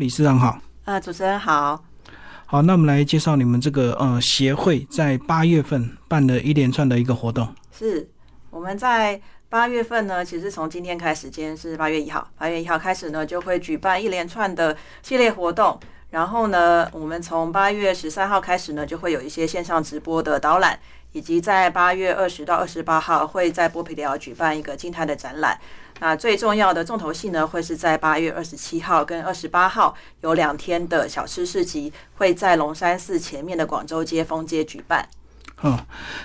理事长好，呃，主持人好，好，那我们来介绍你们这个呃协会在八月份办的一连串的一个活动。是我们在八月份呢，其实从今天开始，今天是八月一号，八月一号开始呢，就会举办一连串的系列活动。然后呢，我们从八月十三号开始呢，就会有一些线上直播的导览，以及在八月二十到二十八号会在波皮里奥举办一个静态的展览。那最重要的重头戏呢，会是在八月二十七号跟二十八号有两天的小吃市集，会在龙山寺前面的广州街风街举办。哦，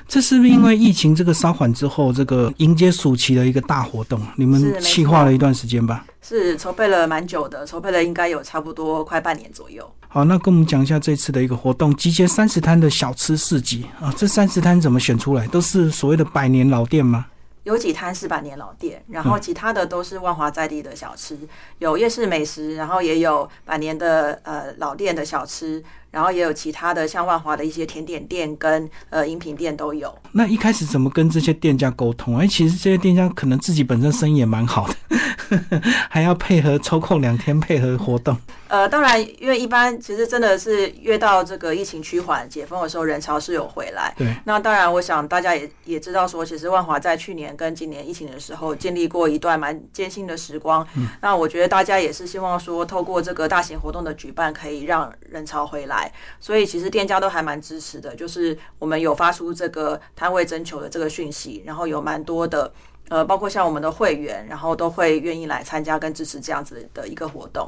这是不是因为疫情这个稍缓之后，这个迎接暑期的一个大活动？你们计划了一段时间吧？是筹备了蛮久的，筹备了应该有差不多快半年左右。好，那跟我们讲一下这次的一个活动，集结三十摊的小吃市集啊，这三十摊怎么选出来？都是所谓的百年老店吗？有几摊是百年老店，然后其他的都是万华在地的小吃，有夜市美食，然后也有百年的呃老店的小吃，然后也有其他的像万华的一些甜点店跟呃饮品店都有。那一开始怎么跟这些店家沟通？哎，其实这些店家可能自己本身生意也蛮好的，还要配合抽空两天配合活动。呃，当然，因为一般其实真的是越到这个疫情趋缓、解封的时候，人潮是有回来。对。那当然，我想大家也也知道说，其实万华在去年跟今年疫情的时候，经历过一段蛮艰辛的时光。嗯。那我觉得大家也是希望说，透过这个大型活动的举办，可以让人潮回来。所以其实店家都还蛮支持的，就是我们有发出这个摊位征求的这个讯息，然后有蛮多的呃，包括像我们的会员，然后都会愿意来参加跟支持这样子的一个活动。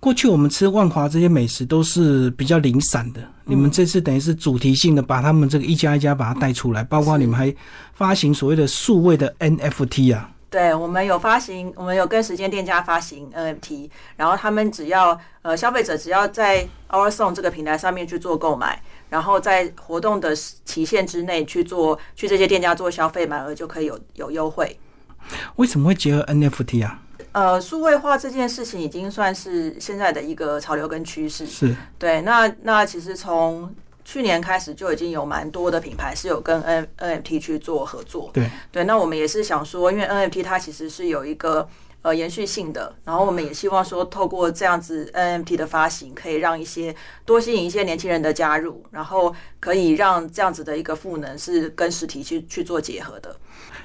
过去我们吃万华这些美食都是比较零散的，你们这次等于是主题性的，把他们这个一家一家把它带出来，包括你们还发行所谓的数位的 NFT 啊。对，我们有发行，我们有跟时间店家发行 NFT，然后他们只要呃消费者只要在 Our Song 这个平台上面去做购买，然后在活动的期限之内去做去这些店家做消费满额就可以有有优惠。为什么会结合 NFT 啊？呃，数位化这件事情已经算是现在的一个潮流跟趋势。是对，那那其实从去年开始就已经有蛮多的品牌是有跟 N NFT 去做合作。对对，那我们也是想说，因为 NFT 它其实是有一个呃延续性的，然后我们也希望说，透过这样子 NFT 的发行，可以让一些多吸引一些年轻人的加入，然后可以让这样子的一个赋能是跟实体去去做结合的。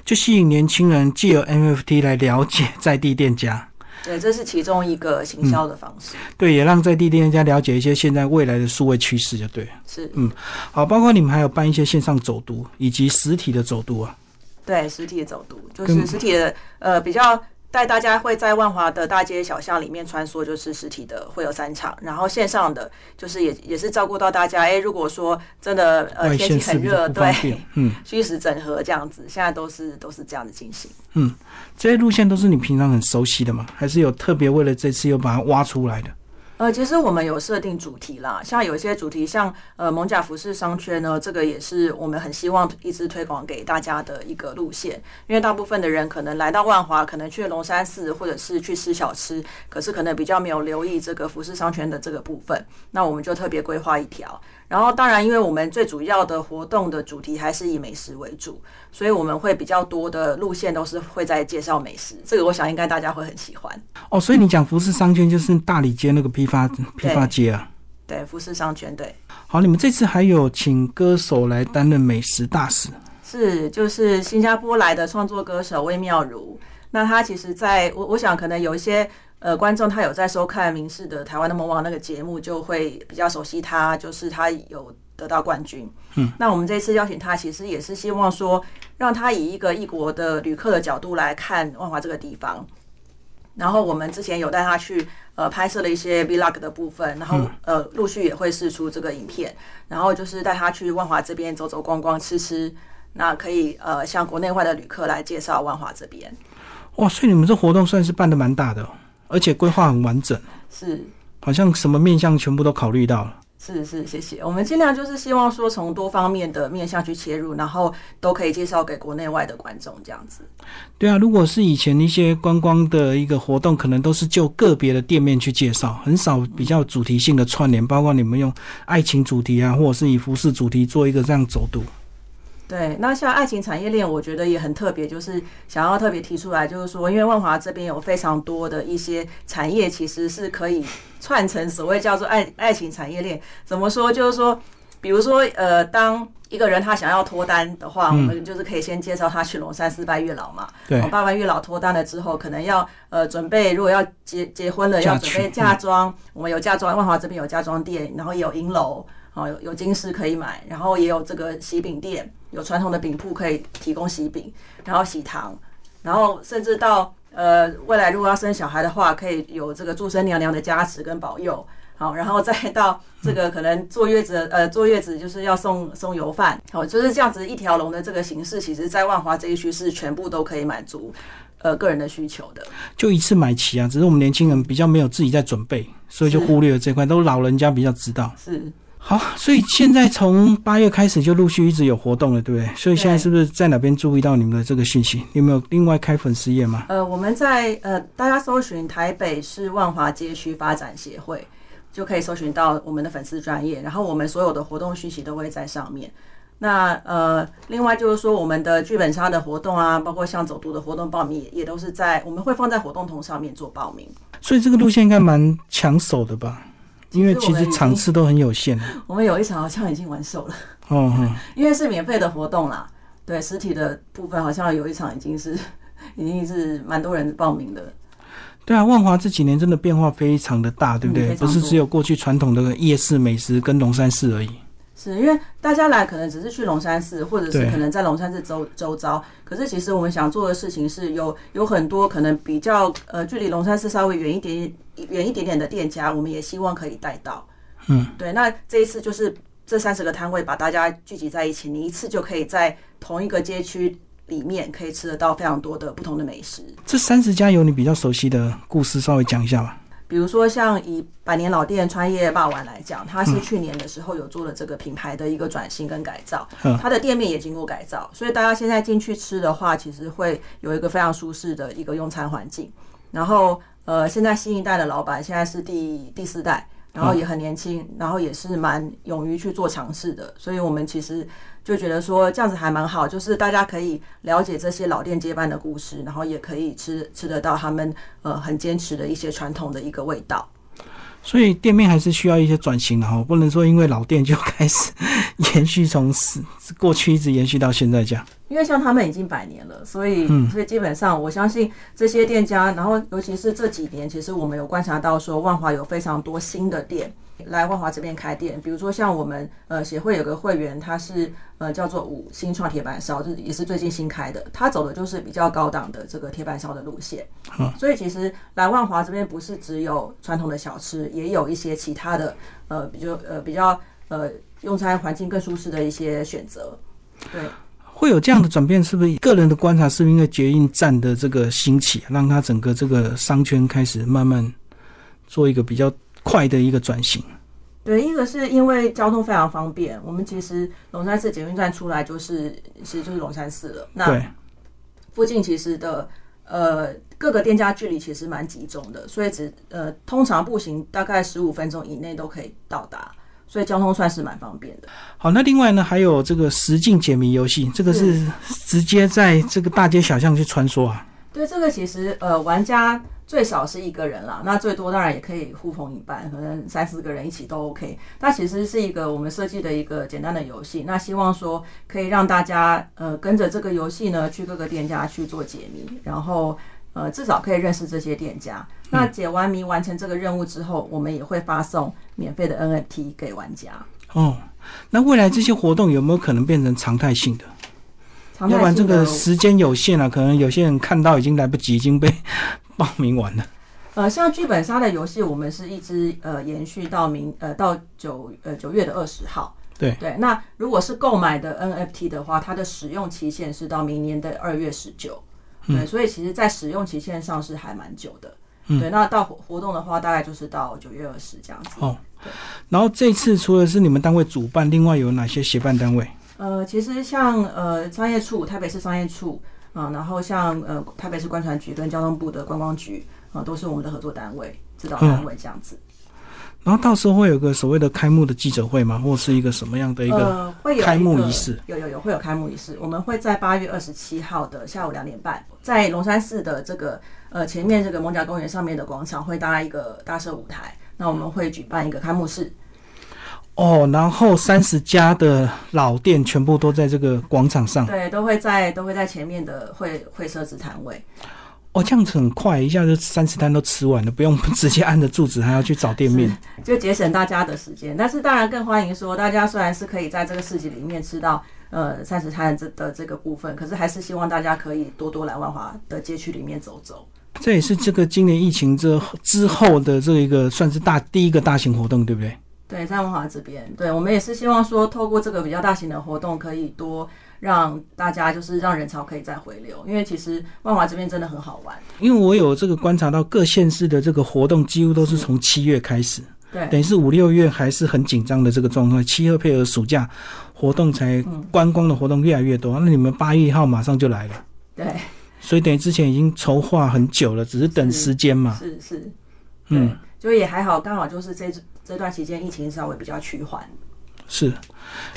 就吸引年轻人借由 NFT 来了解在地店家，对，这是其中一个行销的方式。对，也让在地店家了解一些现在未来的数位趋势，就对。是，嗯，好，包括你们还有办一些线上走读以及实体的走读啊。对，实体的走读就是实体的，呃，比较。带大家会在万华的大街小巷里面穿梭，就是实体的会有三场，然后线上的就是也也是照顾到大家。哎，如果说真的呃天气很热，对，嗯，虚实整合这样子，现在都是都是这样的进行。嗯，这些路线都是你平常很熟悉的吗？还是有特别为了这次又把它挖出来的？呃，其实我们有设定主题啦，像有一些主题，像呃蒙甲服饰商圈呢，这个也是我们很希望一直推广给大家的一个路线。因为大部分的人可能来到万华，可能去龙山寺或者是去吃小吃，可是可能比较没有留意这个服饰商圈的这个部分，那我们就特别规划一条。然后当然，因为我们最主要的活动的主题还是以美食为主，所以我们会比较多的路线都是会在介绍美食。这个我想应该大家会很喜欢。哦，所以你讲服饰商圈就是大理街那个批发批发街啊？对，服饰商圈对。好，你们这次还有请歌手来担任美食大使？是，就是新加坡来的创作歌手魏妙如。那他其实在我我想可能有一些。呃，观众他有在收看明视的《台湾的魔王》那个节目，就会比较熟悉他，就是他有得到冠军。嗯，那我们这次邀请他，其实也是希望说，让他以一个异国的旅客的角度来看万华这个地方。然后我们之前有带他去呃拍摄了一些 vlog 的部分，然后呃陆续也会试出这个影片，然后就是带他去万华这边走走逛逛吃吃，那可以呃向国内外的旅客来介绍万华这边。哇，所以你们这活动算是办的蛮大的。而且规划很完整，是，好像什么面向全部都考虑到了。是是，谢谢。我们尽量就是希望说从多方面的面向去切入，然后都可以介绍给国内外的观众这样子。对啊，如果是以前一些观光的一个活动，可能都是就个别的店面去介绍，很少比较主题性的串联，包括你们用爱情主题啊，或者是以服饰主题做一个这样走读。对，那像爱情产业链，我觉得也很特别，就是想要特别提出来，就是说，因为万华这边有非常多的一些产业，其实是可以串成所谓叫做爱爱情产业链。怎么说？就是说，比如说，呃，当一个人他想要脱单的话，我们就是可以先介绍他去龙山寺拜月老嘛。对，拜完月老脱单了之后，可能要呃准备，如果要结结婚了，要准备嫁妆。我们有嫁妆，万华这边有嫁妆店，然后也有银楼。哦，有有金饰可以买，然后也有这个喜饼店，有传统的饼铺可以提供喜饼，然后喜糖，然后甚至到呃未来如果要生小孩的话，可以有这个祝生娘娘的加持跟保佑，好，然后再到这个可能坐月子，呃坐月子就是要送送油饭，好，就是这样子一条龙的这个形式，其实在万华这一区是全部都可以满足呃个人的需求的，就一次买齐啊，只是我们年轻人比较没有自己在准备，所以就忽略了这块，都老人家比较知道。是。好，所以现在从 八月开始就陆续一直有活动了，对不对？所以现在是不是在哪边注意到你们的这个讯息？有没有另外开粉丝页吗？呃，我们在呃，大家搜寻台北市万华街区发展协会，就可以搜寻到我们的粉丝专业，然后我们所有的活动讯息都会在上面。那呃，另外就是说，我们的剧本杀的活动啊，包括像走读的活动报名，也也都是在我们会放在活动通上面做报名。所以这个路线应该蛮抢手的吧？因为其实场次都很有限，我们有一场好像已经完售了。哦，因为是免费的活动啦，对实体的部分好像有一场已经是 已经是蛮多人报名的。对啊，万华这几年真的变化非常的大，对不对？不是只有过去传统的夜市美食跟龙山寺而已。是因为大家来可能只是去龙山寺，或者是可能在龙山寺周周遭。可是其实我们想做的事情是有有很多可能比较呃距离龙山寺稍微远一点远一点点的店家，我们也希望可以带到。嗯，对。那这一次就是这三十个摊位把大家聚集在一起，你一次就可以在同一个街区里面可以吃得到非常多的不同的美食。这三十家有你比较熟悉的故事，稍微讲一下吧。比如说，像以百年老店川叶霸丸来讲，它是去年的时候有做了这个品牌的一个转型跟改造，它的店面也经过改造，所以大家现在进去吃的话，其实会有一个非常舒适的一个用餐环境。然后，呃，现在新一代的老板现在是第第四代。然后也很年轻，然后也是蛮勇于去做尝试的，所以我们其实就觉得说这样子还蛮好，就是大家可以了解这些老店接班的故事，然后也可以吃吃得到他们呃很坚持的一些传统的一个味道。所以店面还是需要一些转型的哈，不能说因为老店就开始 延续从过去一直延续到现在这样。因为像他们已经百年了，所以所以基本上我相信这些店家，然后尤其是这几年，其实我们有观察到说万华有非常多新的店来万华这边开店，比如说像我们呃协会有个会员，他是呃叫做五星创铁板烧，就是也是最近新开的，他走的就是比较高档的这个铁板烧的路线。所以其实来万华这边不是只有传统的小吃，也有一些其他的呃比较呃比较呃用餐环境更舒适的一些选择，对。会有这样的转变，是不是个人的观察？是不是因为捷运站的这个兴起，让它整个这个商圈开始慢慢做一个比较快的一个转型？对，一个是因为交通非常方便，我们其实龙山寺捷运站出来就是其实就是龙山寺了。那附近其实的呃各个店家距离其实蛮集中的，所以只呃通常步行大概十五分钟以内都可以到达。所以交通算是蛮方便的。好，那另外呢，还有这个实境解谜游戏，这个是直接在这个大街小巷去穿梭啊。对，这个其实呃，玩家最少是一个人啦，那最多当然也可以呼朋引伴，可能三四个人一起都 OK。它其实是一个我们设计的一个简单的游戏，那希望说可以让大家呃跟着这个游戏呢，去各个店家去做解谜，然后。呃，至少可以认识这些店家。那解完谜完成这个任务之后，我们也会发送免费的 NFT 给玩家。哦，那未来这些活动有没有可能变成常态性的？要不然这个时间有限啊，可能有些人看到已经来不及，已经被 报名完了。呃，像剧本杀的游戏，我们是一直呃延续到明呃到九呃九月的二十号。对对，那如果是购买的 NFT 的话，它的使用期限是到明年的二月十九。对，所以其实，在使用期限上是还蛮久的。对，那到活活动的话，大概就是到九月二十这样子。哦，对。然后这次除了是你们单位主办，另外有哪些协办单位？呃，其实像呃商业处，台北市商业处啊，然后像呃台北市观传局跟交通部的观光局啊，都是我们的合作单位、指导单位这样子。然后到时候会有个所谓的开幕的记者会吗？或是一个什么样的一个？开幕仪式有有有会有开幕仪式。我们会在八月二十七号的下午两点半，在龙山寺的这个呃前面这个蒙甲公园上面的广场会搭一个大设舞台，那我们会举办一个开幕式。哦，然后三十家的老店全部都在这个广场上。对，都会在都会在前面的会会设置摊位。哦，这样子很快，一下就三十摊都吃完了，不用 直接按着柱子还要去找店面。就节省大家的时间。但是当然更欢迎说，大家虽然是可以在这个市集里面吃到呃三十摊这的这个部分，可是还是希望大家可以多多来万华的街区里面走走。这也是这个今年疫情之之后的这一个算是大第一个大型活动，对不对？对，在万华这边，对我们也是希望说，透过这个比较大型的活动，可以多让大家就是让人潮可以再回流，因为其实万华这边真的很好玩。因为我有这个观察到各县市的这个活动几乎都是从七月开始，对，等于是五六月还是很紧张的这个状态，七月配合暑假活动才观光的活动越来越多。那你们八月一号马上就来了，对，所以等于之前已经筹划很久了，只是等时间嘛。是是，嗯对，就也还好，刚好就是这这段期间疫情稍微比较趋缓。是。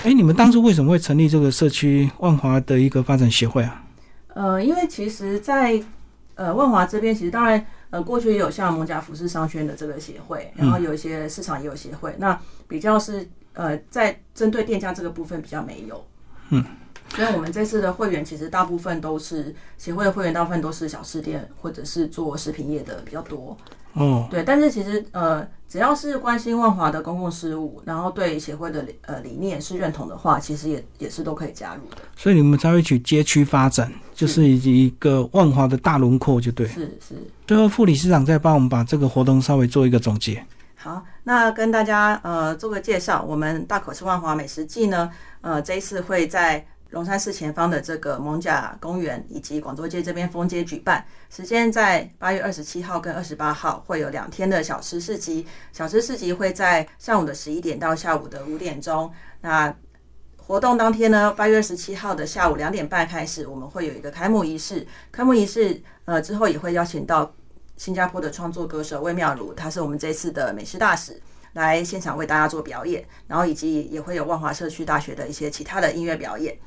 哎，你们当初为什么会成立这个社区万华的一个发展协会啊？呃，因为其实在，呃万华这边，其实当然呃过去也有像蒙甲服饰商圈的这个协会，然后有一些市场也有协会，那比较是呃在针对店家这个部分比较没有。嗯。所以我们这次的会员其实大部分都是协会的会员，大部分都是小吃店或者是做食品业的比较多。哦，对，但是其实呃，只要是关心万华的公共事务，然后对协会的呃理念是认同的话，其实也也是都可以加入的。所以你们才会去街区发展，就是一个万华的大轮廓，就对。是是。最后，副理事长再帮我们把这个活动稍微做一个总结。好，那跟大家呃做个介绍，我们大口吃万华美食季呢，呃这一次会在龙山寺前方的这个蒙甲公园以及广州街这边封街举办，时间在八月二十七号跟二十八号会有两天的小吃市集，小吃市集会在上午的十一点到下午的五点钟。那活动当天呢，八月二十七号的下午两点半开始，我们会有一个开幕仪式。开幕仪式呃之后也会邀请到新加坡的创作歌手魏妙如，他是我们这次的美食大使。来现场为大家做表演，然后以及也会有万华社区大学的一些其他的音乐表演。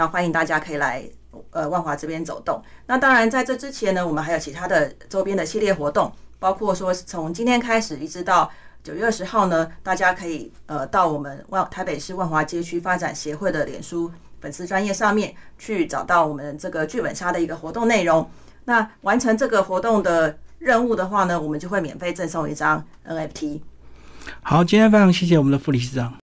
那欢迎大家可以来呃万华这边走动。那当然在这之前呢，我们还有其他的周边的系列活动，包括说从今天开始一直到九月二十号呢，大家可以呃到我们万台北市万华街区发展协会的脸书粉丝专业上面去找到我们这个剧本杀的一个活动内容。那完成这个活动的任务的话呢，我们就会免费赠送一张 NFT。好，今天非常谢谢我们的副理事长。